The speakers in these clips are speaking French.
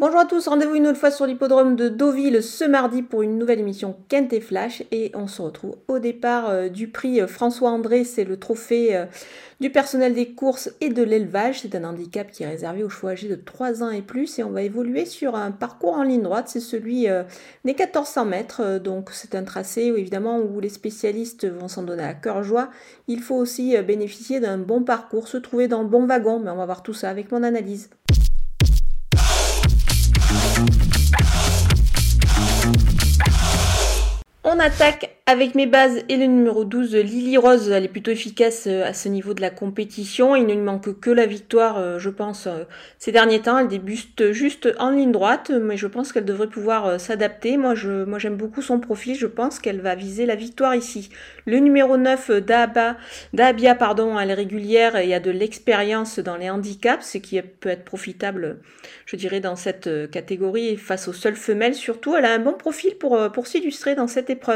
Bonjour à tous, rendez-vous une autre fois sur l'hippodrome de Deauville ce mardi pour une nouvelle émission Kent et Flash. Et on se retrouve au départ euh, du prix euh, François André, c'est le trophée euh, du personnel des courses et de l'élevage, c'est un handicap qui est réservé aux chevaux âgés de 3 ans et plus. Et on va évoluer sur un parcours en ligne droite, c'est celui des 1400 mètres, donc c'est un tracé évidemment où les spécialistes vont s'en donner à cœur joie, il faut aussi bénéficier d'un bon parcours, se trouver dans le bon wagon, mais on va voir tout ça avec mon analyse. Attaque avec mes bases et le numéro 12, Lily Rose, elle est plutôt efficace euh, à ce niveau de la compétition. Il ne lui manque que la victoire, euh, je pense, euh, ces derniers temps. Elle débute juste en ligne droite, mais je pense qu'elle devrait pouvoir s'adapter. Moi, je, moi, j'aime beaucoup son profil. Je pense qu'elle va viser la victoire ici. Le numéro 9, Daba, Dabia, pardon, elle est régulière et a de l'expérience dans les handicaps, ce qui peut être profitable, je dirais, dans cette catégorie face aux seules femelles. Surtout, elle a un bon profil pour, pour s'illustrer dans cette épreuve.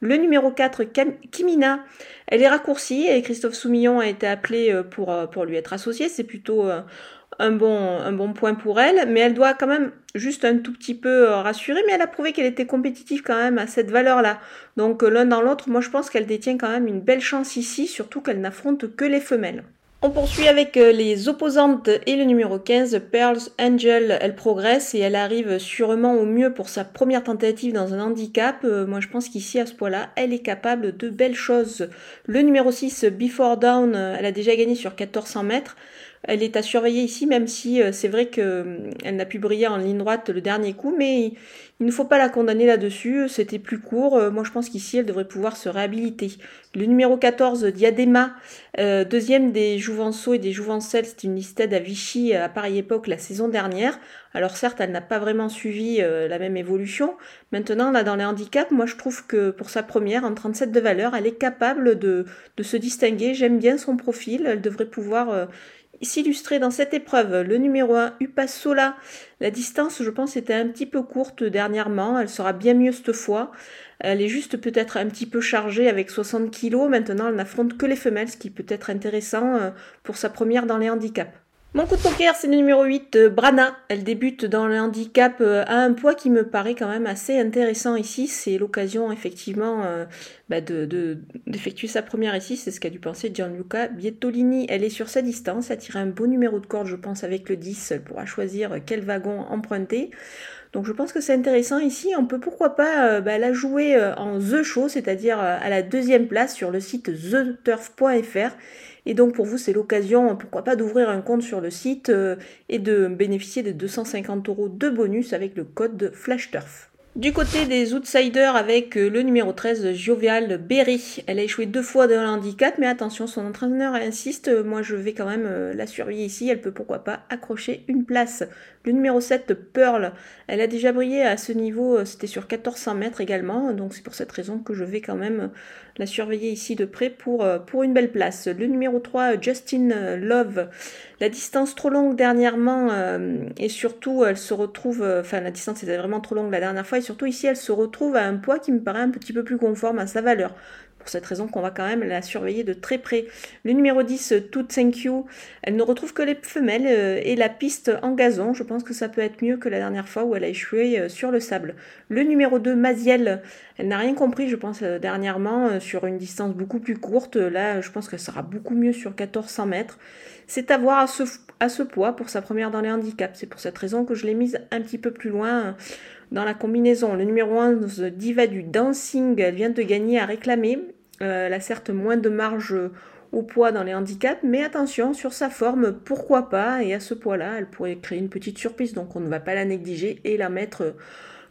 Le numéro 4, Kimina, elle est raccourcie et Christophe Soumillon a été appelé euh, pour, euh, pour lui être associé. C'est plutôt euh, un bon, un bon point pour elle, mais elle doit quand même juste un tout petit peu rassurer, mais elle a prouvé qu'elle était compétitive quand même à cette valeur-là. Donc l'un dans l'autre, moi je pense qu'elle détient quand même une belle chance ici, surtout qu'elle n'affronte que les femelles. On poursuit avec euh, les opposantes et le numéro 15, Pearls Angel. Elle progresse et elle arrive sûrement au mieux pour sa première tentative dans un handicap. Euh, moi je pense qu'ici à ce point-là, elle est capable de belles choses. Le numéro 6, Before Down, euh, elle a déjà gagné sur 1400 mètres. Elle est à surveiller ici, même si euh, c'est vrai qu'elle euh, n'a pu briller en ligne droite le dernier coup, mais il ne faut pas la condamner là-dessus. C'était plus court. Euh, moi, je pense qu'ici, elle devrait pouvoir se réhabiliter. Le numéro 14, Diadema, deuxième des Jouvenceaux et des Jouvencelles, c'est une listed à Vichy à pareille époque la saison dernière. Alors certes, elle n'a pas vraiment suivi la même évolution. Maintenant, là, dans les handicaps, moi, je trouve que pour sa première, en 37 de valeur, elle est capable de se distinguer. J'aime bien son profil. Elle devrait pouvoir s'illustrer dans cette épreuve. Le numéro 1, Sola. La distance, je pense, était un petit peu courte dernièrement. Elle sera bien mieux cette fois. Elle est juste peut-être un petit peu chargée avec 60 kg. Maintenant, elle n'affronte que les femelles, ce qui peut être intéressant euh, pour sa première dans les handicaps. Mon coup de poker, c'est le numéro 8, euh, Brana. Elle débute dans le handicap euh, à un poids qui me paraît quand même assez intéressant ici. C'est l'occasion effectivement euh, bah, d'effectuer sa première ici. C'est ce qu'a dû penser Gianluca Bietolini. Elle est sur sa distance. Elle tire un beau numéro de corde, je pense, avec le 10. Elle pourra choisir quel wagon emprunter. Donc je pense que c'est intéressant ici. On peut pourquoi pas bah, la jouer en The Show, c'est-à-dire à la deuxième place sur le site theturf.fr et donc pour vous, c'est l'occasion, pourquoi pas, d'ouvrir un compte sur le site euh, et de bénéficier de 250 euros de bonus avec le code FlashTurf. Du côté des outsiders avec euh, le numéro 13, Jovial Berry. Elle a échoué deux fois dans le handicap, mais attention, son entraîneur insiste. Moi, je vais quand même euh, la surveiller ici. Elle peut pourquoi pas accrocher une place. Le numéro 7, Pearl. Elle a déjà brillé à ce niveau. Euh, c'était sur 1400 mètres également. Donc, c'est pour cette raison que je vais quand même la surveiller ici de près pour, pour une belle place. Le numéro 3, Justin Love. La distance trop longue dernièrement et surtout, elle se retrouve. Enfin, la distance était vraiment trop longue la dernière fois surtout ici, elle se retrouve à un poids qui me paraît un petit peu plus conforme à sa valeur. Pour cette raison qu'on va quand même la surveiller de très près. Le numéro 10, Tout Thank You, elle ne retrouve que les femelles euh, et la piste en gazon. Je pense que ça peut être mieux que la dernière fois où elle a échoué euh, sur le sable. Le numéro 2, Maziel, elle n'a rien compris, je pense, euh, dernièrement, sur une distance beaucoup plus courte. Là, je pense qu'elle sera beaucoup mieux sur 1400 mètres. C'est à voir à ce, à ce poids pour sa première dans les handicaps. C'est pour cette raison que je l'ai mise un petit peu plus loin dans la combinaison. Le numéro 11, Diva du Dancing, elle vient de gagner à réclamer. Euh, elle a certes moins de marge au poids dans les handicaps, mais attention, sur sa forme, pourquoi pas, et à ce poids-là, elle pourrait créer une petite surprise, donc on ne va pas la négliger et la mettre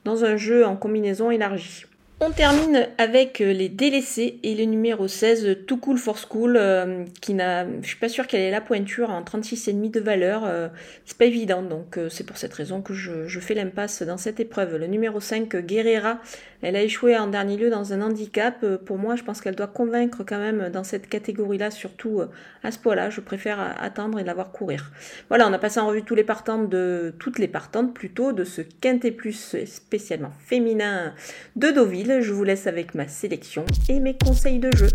dans un jeu en combinaison élargie. On termine avec euh, les délaissés et le numéro 16, Too Cool for School, euh, qui n'a, je suis pas sûre qu'elle ait la pointure en 36,5 de valeur, euh, c'est pas évident, donc c'est pour cette raison que je, fais l'impasse dans cette épreuve. Le numéro 5, Guerrera, elle a échoué en dernier lieu dans un handicap. Pour moi, je pense qu'elle doit convaincre quand même dans cette catégorie-là, surtout à ce poids-là. Je préfère attendre et la voir courir. Voilà, on a passé en revue tous les partantes de, toutes les partantes plutôt de ce quintet plus spécialement féminin de Deauville. Je vous laisse avec ma sélection et mes conseils de jeu.